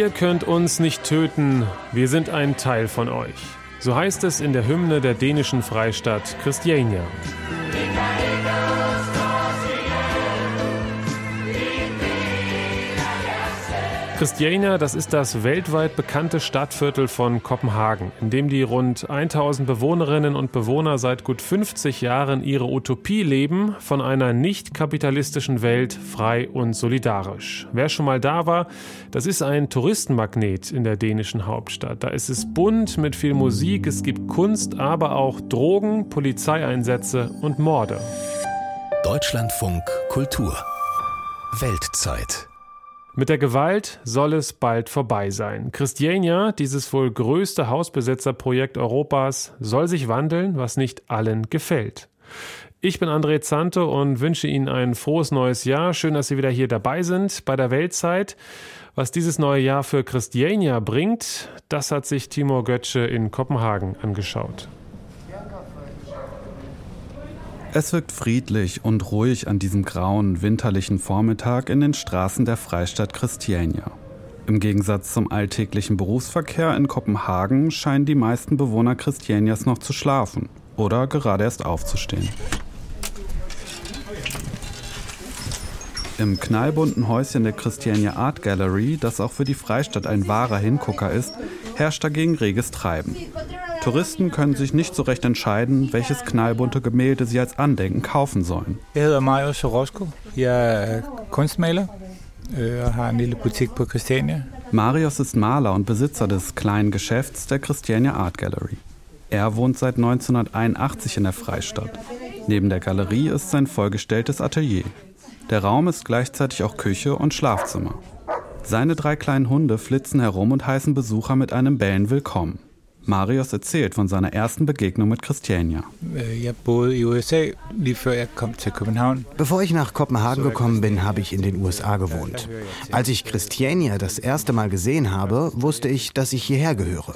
Ihr könnt uns nicht töten, wir sind ein Teil von euch. So heißt es in der Hymne der dänischen Freistadt Christiania. Christiania, das ist das weltweit bekannte Stadtviertel von Kopenhagen, in dem die rund 1000 Bewohnerinnen und Bewohner seit gut 50 Jahren ihre Utopie leben, von einer nicht kapitalistischen Welt frei und solidarisch. Wer schon mal da war, das ist ein Touristenmagnet in der dänischen Hauptstadt. Da ist es bunt mit viel Musik, es gibt Kunst, aber auch Drogen, Polizeieinsätze und Morde. Deutschlandfunk Kultur Weltzeit mit der Gewalt soll es bald vorbei sein. Christiania, dieses wohl größte Hausbesetzerprojekt Europas, soll sich wandeln, was nicht allen gefällt. Ich bin André Zante und wünsche Ihnen ein frohes neues Jahr. Schön, dass Sie wieder hier dabei sind bei der Weltzeit. Was dieses neue Jahr für Christiania bringt, das hat sich Timur Götzsche in Kopenhagen angeschaut. Es wirkt friedlich und ruhig an diesem grauen, winterlichen Vormittag in den Straßen der Freistadt Christiania. Im Gegensatz zum alltäglichen Berufsverkehr in Kopenhagen scheinen die meisten Bewohner Christianias noch zu schlafen oder gerade erst aufzustehen. Im knallbunten Häuschen der Christiania Art Gallery, das auch für die Freistadt ein wahrer Hingucker ist, herrscht dagegen reges Treiben. Touristen können sich nicht so recht entscheiden, welches knallbunte Gemälde sie als Andenken kaufen sollen. Ich heiße Mario Sorosko. Ich bin Kunstmaler. Ich habe eine Boutique på Christiania. Marius ist Maler und Besitzer des kleinen Geschäfts der Christiania Art Gallery. Er wohnt seit 1981 in der Freistadt. Neben der Galerie ist sein vollgestelltes Atelier. Der Raum ist gleichzeitig auch Küche und Schlafzimmer. Seine drei kleinen Hunde flitzen herum und heißen Besucher mit einem Bellen willkommen. Marius erzählt von seiner ersten Begegnung mit Christiania. Bevor ich nach Kopenhagen gekommen bin, habe ich in den USA gewohnt. Als ich Christiania das erste Mal gesehen habe, wusste ich, dass ich hierher gehöre.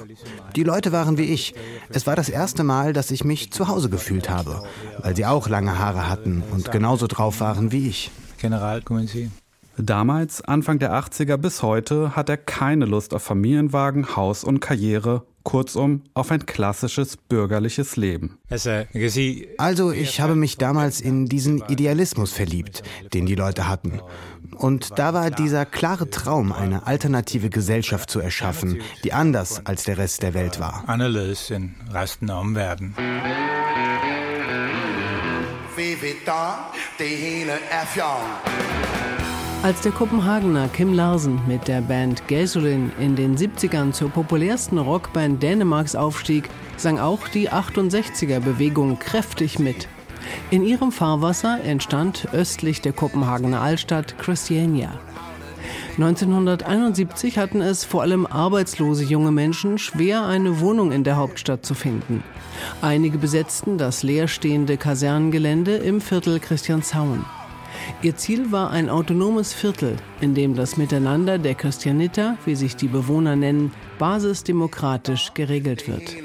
Die Leute waren wie ich. Es war das erste Mal, dass ich mich zu Hause gefühlt habe, weil sie auch lange Haare hatten und genauso drauf waren wie ich. General, kommen Sie. Damals, Anfang der 80er bis heute, hat er keine Lust auf Familienwagen, Haus und Karriere Kurzum, auf ein klassisches bürgerliches Leben. Also, ich habe mich damals in diesen Idealismus verliebt, den die Leute hatten. Und da war dieser klare Traum, eine alternative Gesellschaft zu erschaffen, die anders als der Rest der Welt war. Anderledes in resten af omverdenen. Vi ved det hele er fjern. Als der Kopenhagener Kim Larsen mit der Band Gasolin in den 70ern zur populärsten Rockband Dänemarks aufstieg, sang auch die 68er-Bewegung kräftig mit. In ihrem Fahrwasser entstand östlich der Kopenhagener Altstadt Christiania. 1971 hatten es vor allem arbeitslose junge Menschen schwer, eine Wohnung in der Hauptstadt zu finden. Einige besetzten das leerstehende Kasernengelände im Viertel Christianshavn. Ihr Ziel war ein autonomes Viertel, in dem das Miteinander der Christianiter, wie sich die Bewohner nennen, basisdemokratisch geregelt wird.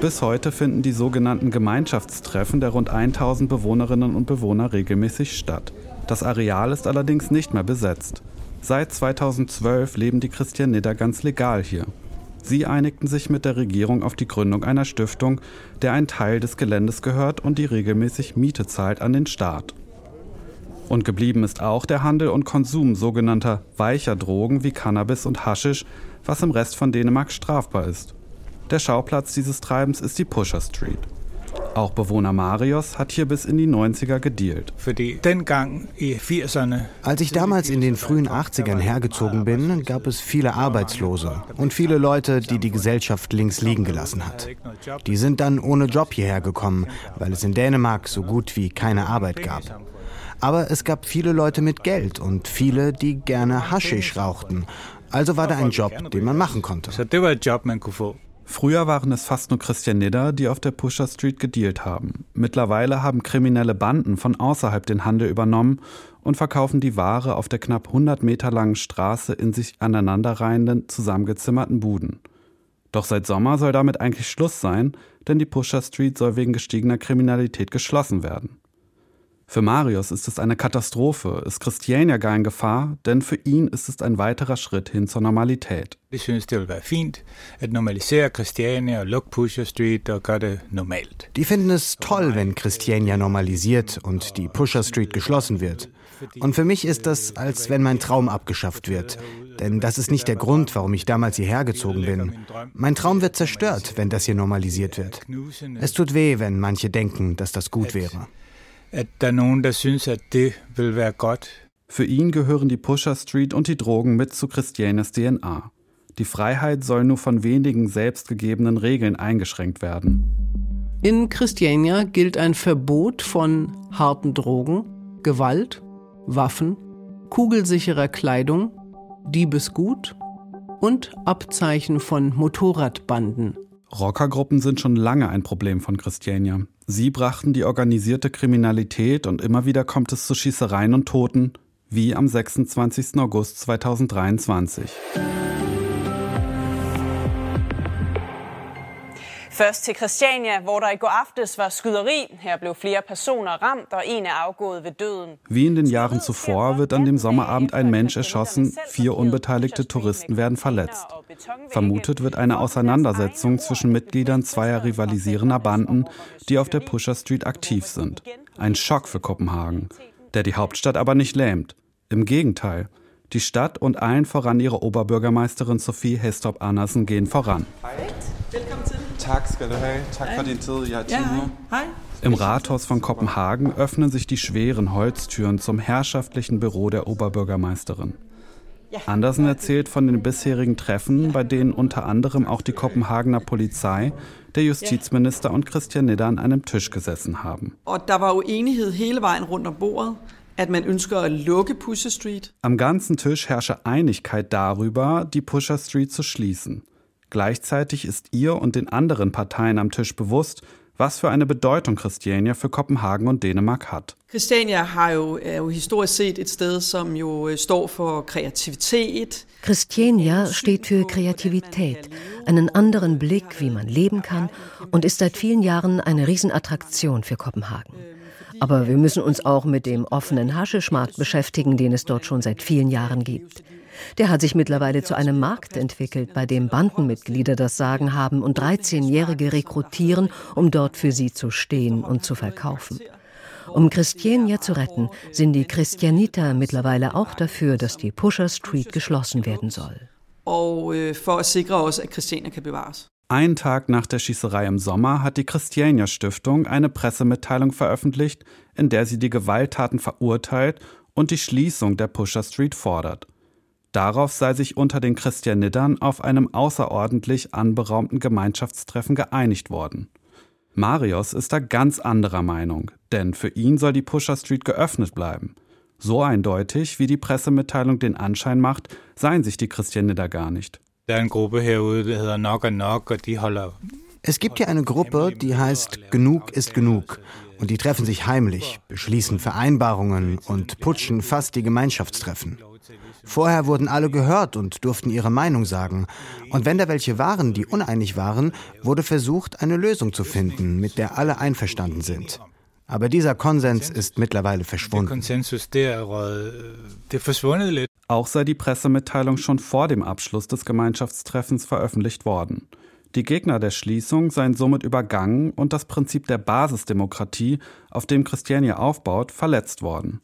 Bis heute finden die sogenannten Gemeinschaftstreffen der rund 1000 Bewohnerinnen und Bewohner regelmäßig statt. Das Areal ist allerdings nicht mehr besetzt. Seit 2012 leben die Christianitter ganz legal hier. Sie einigten sich mit der Regierung auf die Gründung einer Stiftung, der ein Teil des Geländes gehört und die regelmäßig Miete zahlt an den Staat. Und geblieben ist auch der Handel und Konsum sogenannter weicher Drogen wie Cannabis und Haschisch, was im Rest von Dänemark strafbar ist. Der Schauplatz dieses Treibens ist die Pusher Street. Auch Bewohner Marios hat hier bis in die 90er gedealt. Als ich damals in den frühen 80ern hergezogen bin, gab es viele Arbeitslose und viele Leute, die die Gesellschaft links liegen gelassen hat. Die sind dann ohne Job hierher gekommen, weil es in Dänemark so gut wie keine Arbeit gab. Aber es gab viele Leute mit Geld und viele, die gerne Haschisch rauchten. Also war da ein Job, den man machen konnte. Früher waren es fast nur Christianidder, die auf der Pusher Street gedealt haben. Mittlerweile haben kriminelle Banden von außerhalb den Handel übernommen und verkaufen die Ware auf der knapp 100 Meter langen Straße in sich aneinanderreihenden, zusammengezimmerten Buden. Doch seit Sommer soll damit eigentlich Schluss sein, denn die Pusher Street soll wegen gestiegener Kriminalität geschlossen werden. Für Marius ist es eine Katastrophe, ist Christiania gar in Gefahr, denn für ihn ist es ein weiterer Schritt hin zur Normalität. Ich synes, det vil være fint at normalisere Christiania og lukke Pusher Street og gøre det normalt. Die finden es toll, wenn Christiania normalisiert und die Pusher Street geschlossen wird. Und für mich ist das, als wenn mein Traum abgeschafft wird. Denn das ist nicht der Grund, warum ich damals hierher gezogen bin. Mein Traum wird zerstört, wenn das hier normalisiert wird. Es tut weh, wenn manche denken, dass das gut wäre. At der er nogen, der synes, at det vil være godt. Für ihn gehören die Pusher Street und die Drogen mit zu Christianes DNA. Die Freiheit soll nur von wenigen selbstgegebenen Regeln eingeschränkt werden. In Christiania gilt ein Verbot von harten Drogen, Gewalt, Waffen, kugelsicherer Kleidung, Diebesgut und Abzeichen von Motorradbanden. Rockergruppen sind schon lange ein Problem von Christiania. Sie brachten die organisierte Kriminalität und immer wieder kommt es zu Schießereien und Toten, wie am 26. August 2023. Først til Christiania, hvor der i går aftes var skyderi. Her blev flere personer ramt, og en er afgået ved døden. Wie in den Jahren zuvor wird an dem Sommerabend ein Mensch erschossen, vier unbeteiligte Touristen werden verletzt. Vermutet wird eine Auseinandersetzung zwischen Mitgliedern zweier rivalisierender Banden, die auf der Pusher Street aktiv sind. Ein Schock für Kopenhagen, der die Hauptstadt aber nicht lähmt. Im Gegenteil. Die Stadt und allen voran ihre Oberbürgermeisterin Sophie Hestop Andersen gehen voran. Tak skal du have. Tak for din tid. Jeg nu. Hej. Im Rathaus von Kopenhagen öffnen sich die schweren Holztüren zum herrschaftlichen Büro der Oberbürgermeisterin. Andersen erzählt von den bisherigen Treffen, bei denen unter anderem auch die Kopenhagener Polizei, der Justizminister und Christian Nidder an einem Tisch gesessen haben. Hele vejen rundt om bordet. Am ganzen Tisch herrsche Einigkeit darüber, die Pusher Street zu schließen. Gleichzeitig ist ihr und den anderen Parteien am Tisch bewusst, was für eine Bedeutung Christiania für Kopenhagen und Dänemark hat. Christiania har jo, er jo historisk set et sted, som jo øh, står for kreativitet. Christiania steht für Kreativität, einen anderen Blick, wie man leben kann und ist seit vielen Jahren eine Riesenattraktion für Kopenhagen. Aber wir müssen uns auch mit dem offenen Haschischmarkt beschäftigen, den es dort schon seit vielen Jahren gibt. Der hat sich mittlerweile zu einem Markt entwickelt, bei dem Bandenmitglieder das Sagen haben und 13-Jährige rekrutieren, um dort für sie zu stehen und zu verkaufen. Um Christiania zu retten, sind die Christianiter mittlerweile auch dafür, dass die Pusher Street geschlossen werden soll. Kan bevares. Einen Tag nach der Schießerei im Sommer hat die Christiania Stiftung eine Pressemitteilung veröffentlicht, in der sie die Gewalttaten verurteilt und die Schließung der Pusher Street fordert. Darauf sei sich unter den Christianittern auf einem außerordentlich anberaumten Gemeinschaftstreffen geeinigt worden. Marius ist da ganz anderer Meinung, denn für ihn soll die Pusher Street geöffnet bleiben. So eindeutig, wie die Pressemitteilung den Anschein macht, seien sich die Christianitter gar nicht. Es gibt hier eine Gruppe, die heißt Genug ist genug. Und die treffen sich heimlich, beschließen Vereinbarungen und putschen fast die Gemeinschaftstreffen. Vorher wurden alle gehört und durften ihre Meinung sagen. Und wenn da welche waren, die uneinig waren, wurde versucht, eine Lösung zu finden, mit der alle einverstanden sind. Aber dieser Konsens ist mittlerweile verschwunden. lidt. Auch sei die Pressemitteilung schon vor dem Abschluss des Gemeinschaftstreffens veröffentlicht worden. Die Gegner der Schließung seien somit übergangen und das Prinzip der Basisdemokratie, auf dem Christiania aufbaut, verletzt worden.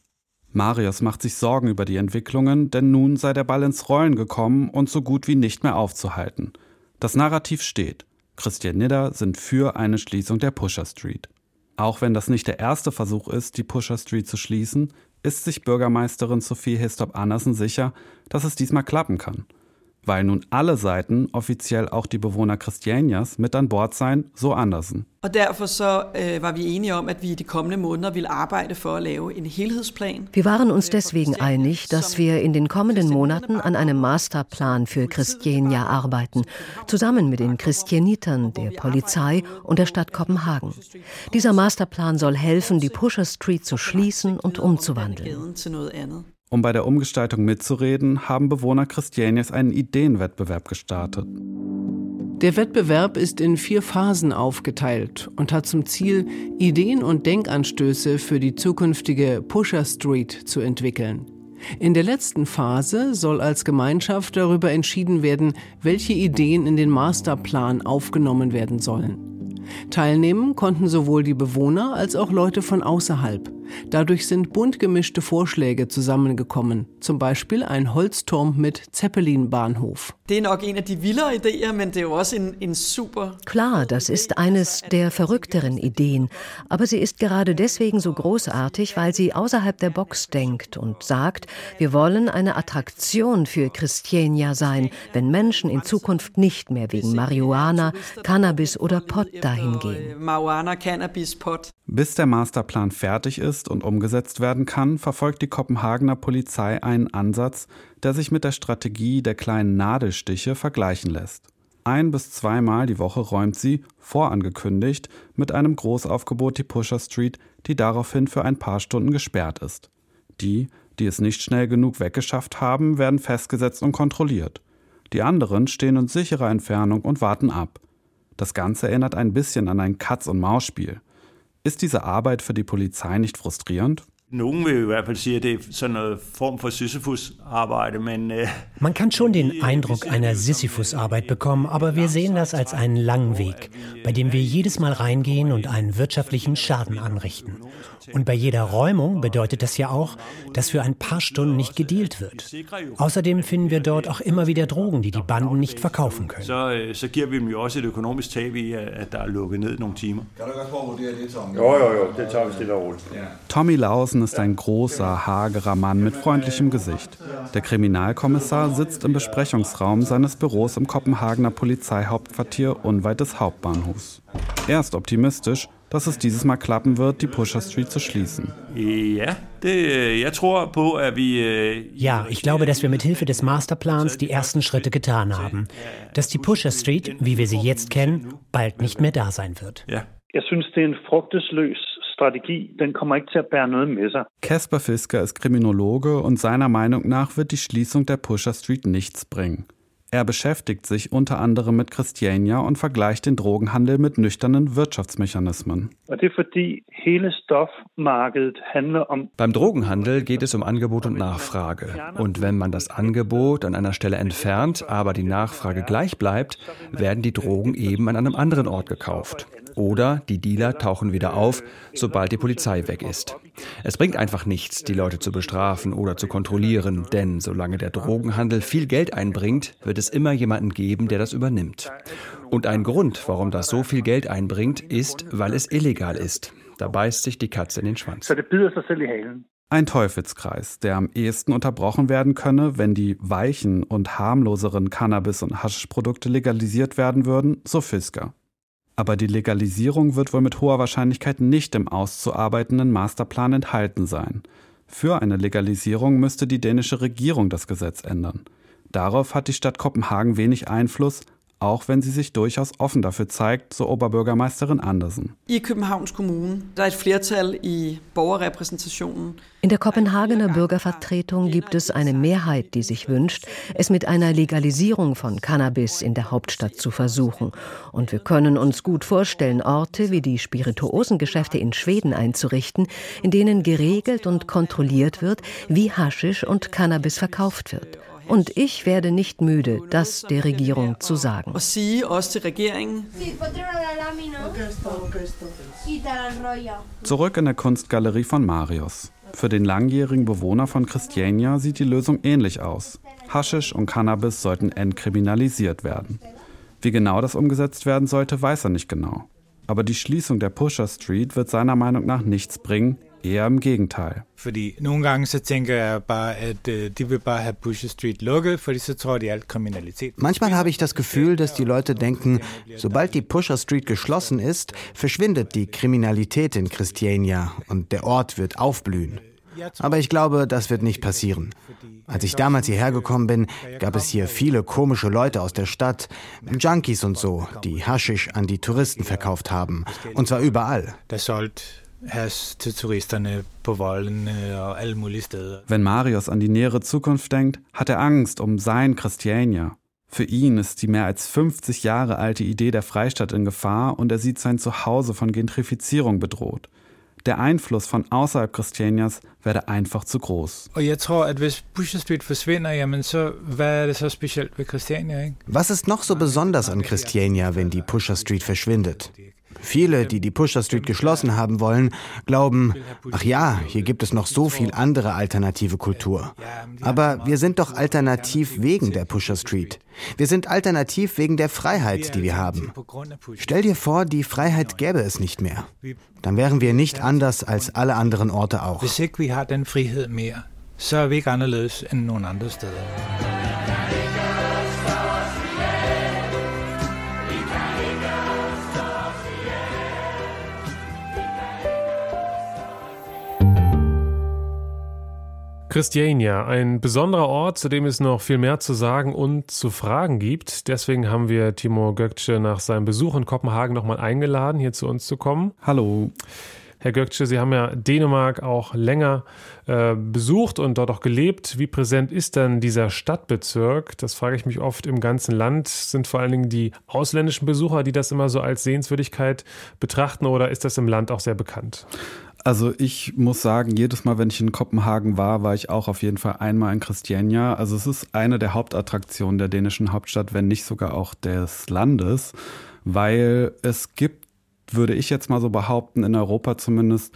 Marius macht sich Sorgen über die Entwicklungen, denn nun sei der Ball ins Rollen gekommen und so gut wie nicht mehr aufzuhalten. Das Narrativ steht. Christian Nidder sind für eine Schließung der Pusher Street. Auch wenn das nicht der erste Versuch ist, die Pusher Street zu schließen, ist sich Bürgermeisterin Sophie Histop Andersen sicher, dass es diesmal klappen kann. Weil nun alle Seiten, offiziell auch die Bewohner Christianias, mit an Bord seien, so Andersen. Og derfor så øh, var vi enige om, at vi i de kommende måneder ville arbejde for at lave en helhedsplan. Wir waren uns deswegen einig, dass wir in den kommenden Monaten an einem Masterplan für Christiania arbeiten, zusammen mit den Christianitern, der Polizei und der Stadt Kopenhagen. Dieser Masterplan soll helfen, die Pusher Street zu schließen und umzuwandeln. Um bei der Umgestaltung mitzureden, haben Bewohner Christianias einen Ideenwettbewerb gestartet. Der Wettbewerb ist in vier Phasen aufgeteilt und hat zum Ziel, Ideen und Denkanstöße für die zukünftige Pusher Street zu entwickeln. In der letzten Phase soll als Gemeinschaft darüber entschieden werden, welche Ideen in den Masterplan aufgenommen werden sollen. Teilnehmen konnten sowohl die Bewohner als auch Leute von außerhalb. Dadurch sind bunt gemischte Vorschläge zusammengekommen, zum Beispiel ein Holzturm mit Zeppelin-Bahnhof. Klar, das ist eines der verrückteren Ideen, aber sie ist gerade deswegen so großartig, weil sie außerhalb der Box denkt und sagt, wir wollen eine Attraktion für Christiania sein, wenn Menschen in Zukunft nicht mehr wegen Marihuana, Cannabis oder Pot dahin gehen. Bis der Masterplan fertig ist, ist und umgesetzt werden kann, verfolgt die Kopenhagener Polizei einen Ansatz, der sich mit der Strategie der kleinen Nadelstiche vergleichen lässt. Ein bis zweimal die Woche räumt sie, vorangekündigt, mit einem Großaufgebot die Pusher Street, die daraufhin für ein paar Stunden gesperrt ist. Die, die es nicht schnell genug weggeschafft haben, werden festgesetzt und kontrolliert. Die anderen stehen in sicherer Entfernung und warten ab. Das Ganze erinnert ein bisschen an ein Katz-und-Maus-Spiel. Ist diese Arbeit für die Polizei nicht frustrierend? Man kann schon den Eindruck einer Sisyphus-Arbeit bekommen, aber wir sehen das als einen langen Weg, bei dem wir jedes Mal reingehen und einen wirtschaftlichen Schaden anrichten. Und bei jeder Räumung bedeutet das ja auch, dass für ein paar Stunden nicht gedealt wird. Außerdem finden wir dort auch immer wieder Drogen, die die Banden nicht verkaufen können. Tommy Lausen ist ein großer, hagerer Mann mit freundlichem Gesicht. Der Kriminalkommissar sitzt im Besprechungsraum seines Büros im Kopenhagener Polizeihauptquartier unweit des Hauptbahnhofs. Er ist optimistisch, dass es dieses Mal klappen wird, die Pusher Street zu schließen. Ja, ja, ich glaube, dass wir mit Hilfe des Masterplans die ersten Schritte getan haben. Dass die Pusher Street, wie wir sie jetzt kennen, bald nicht mehr da sein wird. Ja. Jeg synes, det er en frugtesløs strategi. Den kommer ikke til at bære noget med sig. Kasper Fisker ist Kriminologe und seiner Meinung nach wird die Schließung der Pusher Street nichts bringen. Er beschäftigt sich unter anderem mit Christiania und vergleicht den Drogenhandel mit nüchternen Wirtschaftsmechanismen. Beim Drogenhandel geht es um Angebot und Nachfrage. Und wenn man das Angebot an einer Stelle entfernt, aber die Nachfrage gleich bleibt, werden die Drogen eben an einem anderen Ort gekauft. Oder die Dealer tauchen wieder auf, sobald die Polizei weg ist. Es bringt einfach nichts, die Leute zu bestrafen oder zu kontrollieren, denn solange der Drogenhandel viel Geld einbringt, wird es immer jemanden geben, der das übernimmt. Und ein Grund, warum das so viel Geld einbringt, ist, weil es illegal ist. Da beißt sich die Katze in den Schwanz. Ein Teufelskreis, der am ehesten unterbrochen werden könne, wenn die weichen und harmloseren Cannabis- und Haschprodukte legalisiert werden würden, so Fisker. Aber die Legalisierung wird wohl mit hoher Wahrscheinlichkeit nicht im auszuarbeitenden Masterplan enthalten sein. Für eine Legalisierung müsste die dänische Regierung das Gesetz ändern. Darauf hat die Stadt Kopenhagen wenig Einfluss, auch wenn sie sich durchaus offen dafür zeigt, so Oberbürgermeisterin Andersen. In Københavns Kommune, da ist Flertal i Borgerrepräsentationen. In der Kopenhagener Bürgervertretung gibt es eine Mehrheit, die sich wünscht, es mit einer Legalisierung von Cannabis in der Hauptstadt zu versuchen. Und wir können uns gut vorstellen, Orte wie die Spirituosengeschäfte in Schweden einzurichten, in denen geregelt und kontrolliert wird, wie Haschisch und Cannabis verkauft wird. Und ich werde nicht müde, das der Regierung zu sagen. Zurück in der Kunstgalerie von Marius. Für den langjährigen Bewohner von Christiania sieht die Lösung ähnlich aus. Haschisch und Cannabis sollten entkriminalisiert werden. Wie genau das umgesetzt werden sollte, weiß er nicht genau. Aber die Schließung der Pusher Street wird seiner Meinung nach nichts bringen, Eher im Gegenteil. Fordi nogle gange så tænker jeg bare, at øh, de vil bare have Pusher Street lukket, fordi så tror de alt Kriminalität. Manchmal habe ich das Gefühl, dass die Leute denken, sobald die Pusher Street geschlossen ist, verschwindet die Kriminalität in Christiania und der Ort wird aufblühen. Aber ich glaube, das wird nicht passieren. Als ich damals hierher gekommen bin, gab es hier viele komische Leute aus der Stadt, Junkies und so, die Haschisch an die Touristen verkauft haben. Und zwar überall. Das sollte til turisterne på voldene og alle mulige steder. Wenn Marius an die nähere Zukunft denkt, hat er Angst um sein Christiania. Für ihn ist die mehr als 50 Jahre alte Idee der Freistadt in Gefahr und er sieht sein Zuhause von Gentrifizierung bedroht. Der Einfluss von außerhalb Christianias werde einfach zu groß. Og jeg tror, at hvis Pusher Street forsvinder, jamen så, hvad er det så specielt ved Christiania? Ikke? Was ist noch so besonders an Christiania, wenn die Pusher Street verschwindet? Viele, die die Pusher Street geschlossen haben wollen, glauben, ach ja, hier gibt es noch so viel andere alternative Kultur. Aber wir sind doch alternativ wegen der Pusher Street. Wir sind alternativ wegen der Freiheit, die wir haben. Stell dir vor, die Freiheit gäbe es nicht mehr. Dann wären wir nicht anders als alle anderen Orte auch. Hvis ikke vi har den frihed mere, så er vi ikke anderledes end nogen andre. Christiania, ein besonderer Ort, zu dem es noch viel mehr zu sagen und zu fragen gibt. Deswegen haben wir Timo Gökce nach seinem Besuch in Kopenhagen nochmal eingeladen, hier zu uns zu kommen. Hallo. Herr Gökce, Sie haben ja Dänemark auch länger äh, besucht und dort auch gelebt. Wie präsent ist denn dieser Stadtbezirk? Das frage ich mich oft im ganzen Land. Sind vor allen Dingen die ausländischen Besucher, die das immer so als Sehenswürdigkeit betrachten oder ist das im Land auch sehr bekannt? Also ich muss sagen, jedes Mal, wenn ich in Kopenhagen war, war ich auch auf jeden Fall einmal in Christiania. Also es ist eine der Hauptattraktionen der dänischen Hauptstadt, wenn nicht sogar auch des Landes, weil es gibt, würde ich jetzt mal so behaupten, in Europa zumindest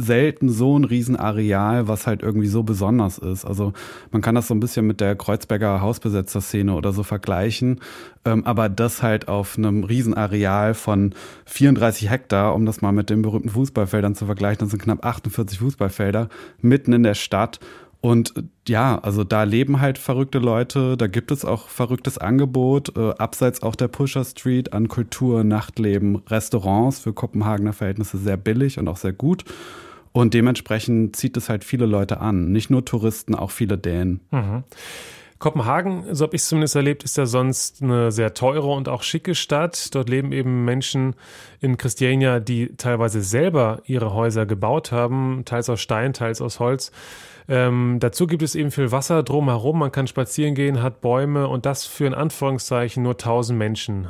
selten so ein Riesenareal, was halt irgendwie so besonders ist. Also man kann das so ein bisschen mit der Kreuzberger Hausbesetzer-Szene oder so vergleichen, ähm, aber das halt auf einem Riesenareal von 34 Hektar, um das mal mit den berühmten Fußballfeldern zu vergleichen, das sind knapp 48 Fußballfelder, mitten in der Stadt und ja, also da leben halt verrückte Leute, da gibt es auch verrücktes Angebot, äh, abseits auch der Pusher Street an Kultur, Nachtleben, Restaurants für Kopenhagener Verhältnisse sehr billig und auch sehr gut. Und dementsprechend zieht es halt viele Leute an. Nicht nur Touristen, auch viele Dänen. Mhm. Kopenhagen, so habe ich es zumindest erlebt, ist ja sonst eine sehr teure und auch schicke Stadt. Dort leben eben Menschen in Christiania, die teilweise selber ihre Häuser gebaut haben, teils aus Stein, teils aus Holz. Ähm, dazu gibt es eben viel Wasser drumherum. Man kann spazieren gehen, hat Bäume und das für in Anführungszeichen nur 1000 Menschen.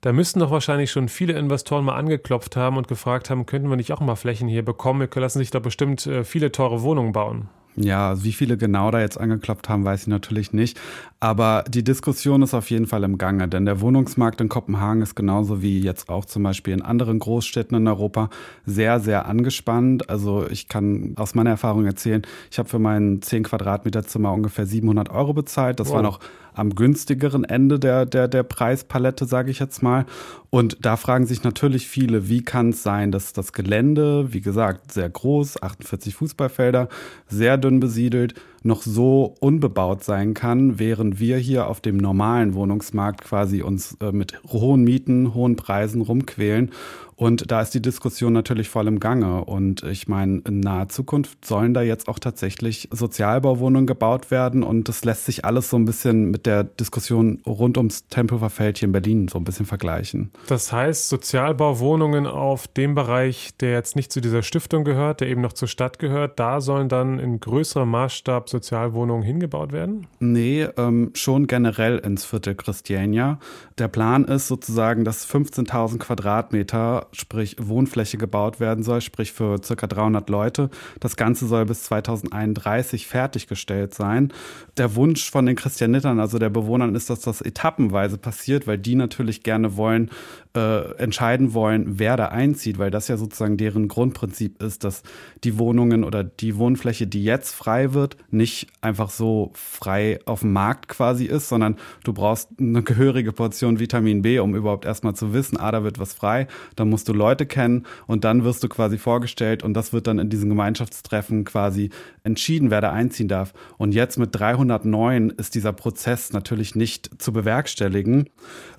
Da müssten doch wahrscheinlich schon viele Investoren mal angeklopft haben und gefragt haben, könnten wir nicht auch mal Flächen hier bekommen? Wir lassen sich da bestimmt äh, viele teure Wohnungen bauen. Ja, wie viele genau da jetzt angeklopft haben, weiß ich natürlich nicht. Aber die Diskussion ist auf jeden Fall im Gange, denn der Wohnungsmarkt in Kopenhagen ist genauso wie jetzt auch zum Beispiel in anderen Großstädten in Europa sehr, sehr angespannt. Also ich kann aus meiner Erfahrung erzählen, ich habe für mein 10 Quadratmeter Zimmer ungefähr 700 Euro bezahlt. Das wow. war noch am günstigeren Ende der, der, der Preispalette, sage ich jetzt mal. Und da fragen sich natürlich viele, wie kann es sein, dass das Gelände, wie gesagt, sehr groß, 48 Fußballfelder, sehr dünn besiedelt, noch so unbebaut sein kann, während wir hier auf dem normalen Wohnungsmarkt quasi uns äh, mit hohen Mieten, hohen Preisen rumquälen. Und da ist die Diskussion natürlich voll im Gange. Und ich meine, in naher Zukunft sollen da jetzt auch tatsächlich Sozialbauwohnungen gebaut werden. Und das lässt sich alles so ein bisschen mit der Diskussion rund ums Tempelhofer Feld hier in Berlin so ein bisschen vergleichen. Das heißt, Sozialbauwohnungen auf dem Bereich, der jetzt nicht zu dieser Stiftung gehört, der eben noch zur Stadt gehört, da sollen dann in größerem Maßstab Sozialwohnungen hingebaut werden? Nee, ähm, schon generell ins Viertel Christiania. Der Plan ist sozusagen, dass 15.000 Quadratmeter sprich Wohnfläche gebaut werden soll, sprich für circa 300 Leute. Das Ganze soll bis 2031 fertiggestellt sein. Der Wunsch von den Christianittern, also der Bewohnern, ist, dass das etappenweise passiert, weil die natürlich gerne wollen, äh, entscheiden wollen, wer da einzieht, weil das ja sozusagen deren Grundprinzip ist, dass die Wohnungen oder die Wohnfläche, die jetzt frei wird, nicht einfach so frei auf dem Markt quasi ist, sondern du brauchst eine gehörige Portion Vitamin B, um überhaupt erstmal zu wissen, ah, da wird was frei, da musst du Leute kennen und dann wirst du quasi vorgestellt und das wird dann in diesen Gemeinschaftstreffen quasi entschieden, wer da einziehen darf. Und jetzt mit 309 ist dieser Prozess natürlich nicht zu bewerkstelligen.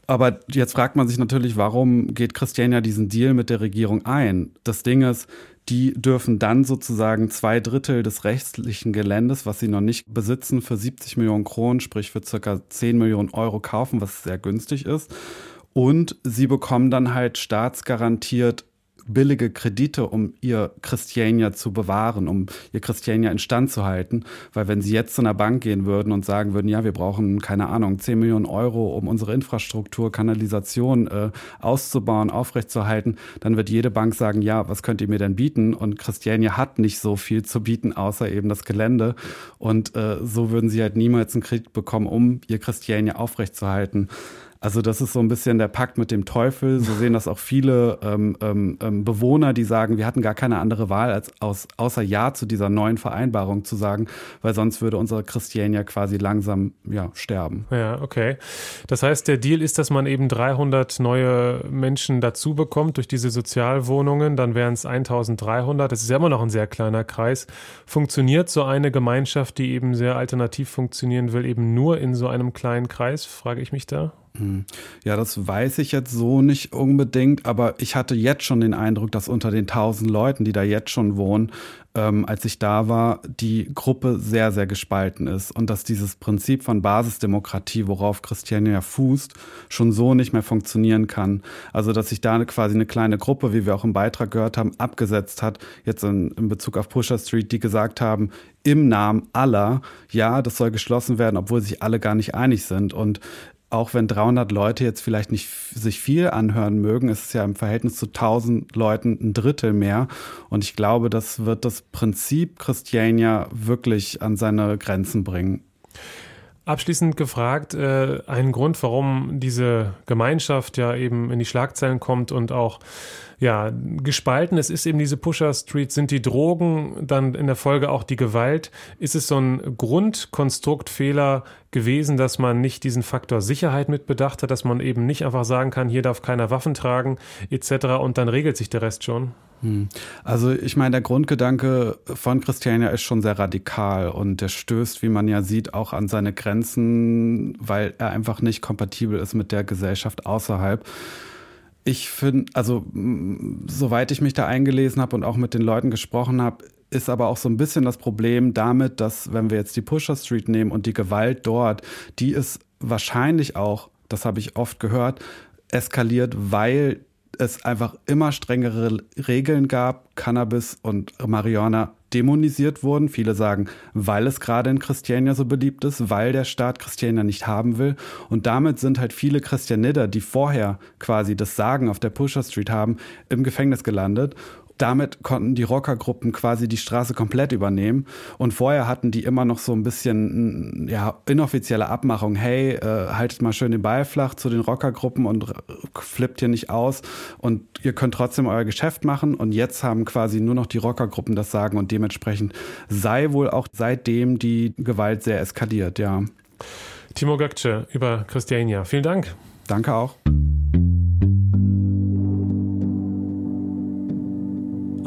Aber jetzt fragt man sich natürlich, warum geht Christiania diesen Deal mit der Regierung ein? Das Ding ist, die dürfen dann sozusagen zwei Drittel des rechtlichen Geländes, was sie noch nicht besitzen, für 70 Millionen Kronen, sprich für circa 10 Millionen Euro kaufen, was sehr günstig ist. Und sie bekommen dann halt staatsgarantiert billige Kredite, um ihr Christiania zu bewahren, um ihr Christiania instand zu halten. Weil wenn sie jetzt zu einer Bank gehen würden und sagen würden, ja, wir brauchen, keine Ahnung, 10 Millionen Euro, um unsere Infrastruktur, Kanalisation äh, auszubauen, aufrechtzuerhalten, dann wird jede Bank sagen, ja, was könnt ihr mir denn bieten? Und Christiania hat nicht so viel zu bieten, außer eben das Gelände. Und äh, so würden sie halt niemals einen Kredit bekommen, um ihr Christiania aufrechtzuerhalten. Also das ist so ein bisschen der Pakt mit dem Teufel. So sehen das auch viele ähm, ähm, ähm, Bewohner, die sagen, wir hatten gar keine andere Wahl, als aus, außer Ja zu dieser neuen Vereinbarung zu sagen, weil sonst würde unsere Christian ja quasi langsam ja, sterben. Ja, okay. Das heißt, der Deal ist, dass man eben 300 neue Menschen dazu bekommt durch diese Sozialwohnungen. Dann wären es 1300. Das ist ja immer noch ein sehr kleiner Kreis. Funktioniert so eine Gemeinschaft, die eben sehr alternativ funktionieren will, eben nur in so einem kleinen Kreis, frage ich mich da? Hm. Ja, das weiß ich jetzt so nicht unbedingt, aber ich hatte jetzt schon den Eindruck, dass unter den tausend Leuten, die da jetzt schon wohnen, ähm, als ich da war, die Gruppe sehr, sehr gespalten ist und dass dieses Prinzip von Basisdemokratie, worauf Christiania fußt, schon so nicht mehr funktionieren kann. Also, dass sich da quasi eine kleine Gruppe, wie wir auch im Beitrag gehört haben, abgesetzt hat, jetzt in, in Bezug auf Pusher Street, die gesagt haben, im Namen aller, ja, das soll geschlossen werden, obwohl sich alle gar nicht einig sind. Und auch wenn 300 Leute jetzt vielleicht nicht sich viel anhören mögen, ist es ja im Verhältnis zu 1000 Leuten ein Drittel mehr. Und ich glaube, das wird das Prinzip Christiania wirklich an seine Grenzen bringen. Abschließend gefragt, äh, ein Grund, warum diese Gemeinschaft ja eben in die Schlagzeilen kommt und auch ja, gespalten. Es ist eben diese Pusher Street, sind die Drogen, dann in der Folge auch die Gewalt. Ist es so ein Grundkonstruktfehler gewesen, dass man nicht diesen Faktor Sicherheit mit bedacht hat, dass man eben nicht einfach sagen kann, hier darf keiner Waffen tragen, etc. und dann regelt sich der Rest schon? Hm. Also ich meine, der Grundgedanke von Christiania ist schon sehr radikal und der stößt, wie man ja sieht, auch an seine Grenzen, weil er einfach nicht kompatibel ist mit der Gesellschaft außerhalb ich finde, also soweit ich mich da eingelesen habe und auch mit den Leuten gesprochen habe, ist aber auch so ein bisschen das Problem damit, dass wenn wir jetzt die Pusher Street nehmen und die Gewalt dort, die ist wahrscheinlich auch, das habe ich oft gehört, eskaliert, weil es einfach immer strengere Regeln gab, Cannabis und Marihuana dämonisiert wurden. Viele sagen, weil es gerade in Christiania so beliebt ist, weil der Staat Christiania nicht haben will. Und damit sind halt viele Christianider, die vorher quasi das Sagen auf der Pusher Street haben, im Gefängnis gelandet damit konnten die Rockergruppen quasi die Straße komplett übernehmen. Und vorher hatten die immer noch so ein bisschen mm, ja, inoffizielle Abmachung. Hey, äh, haltet mal schön den Ball flach zu den Rockergruppen und flippt hier nicht aus. Und ihr könnt trotzdem euer Geschäft machen. Und jetzt haben quasi nur noch die Rockergruppen das Sagen. Und dementsprechend sei wohl auch seitdem die Gewalt sehr eskaliert, ja. Timo Gökce über Christiania. Vielen Dank. Danke auch.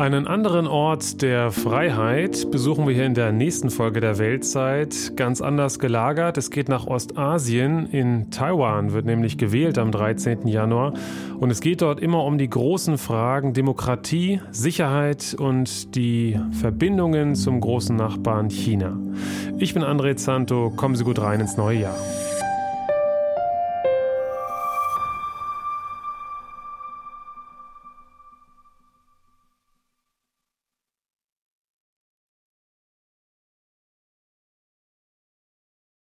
Einen anderen Ort der Freiheit besuchen wir hier in der nächsten Folge der Weltzeit. Ganz anders gelagert. Es geht nach Ostasien. In Taiwan wird nämlich gewählt am 13. Januar. Und es geht dort immer um die großen Fragen Demokratie, Sicherheit und die Verbindungen zum großen Nachbarn China. Ich bin André Zanto. Kommen Sie gut rein ins neue Jahr.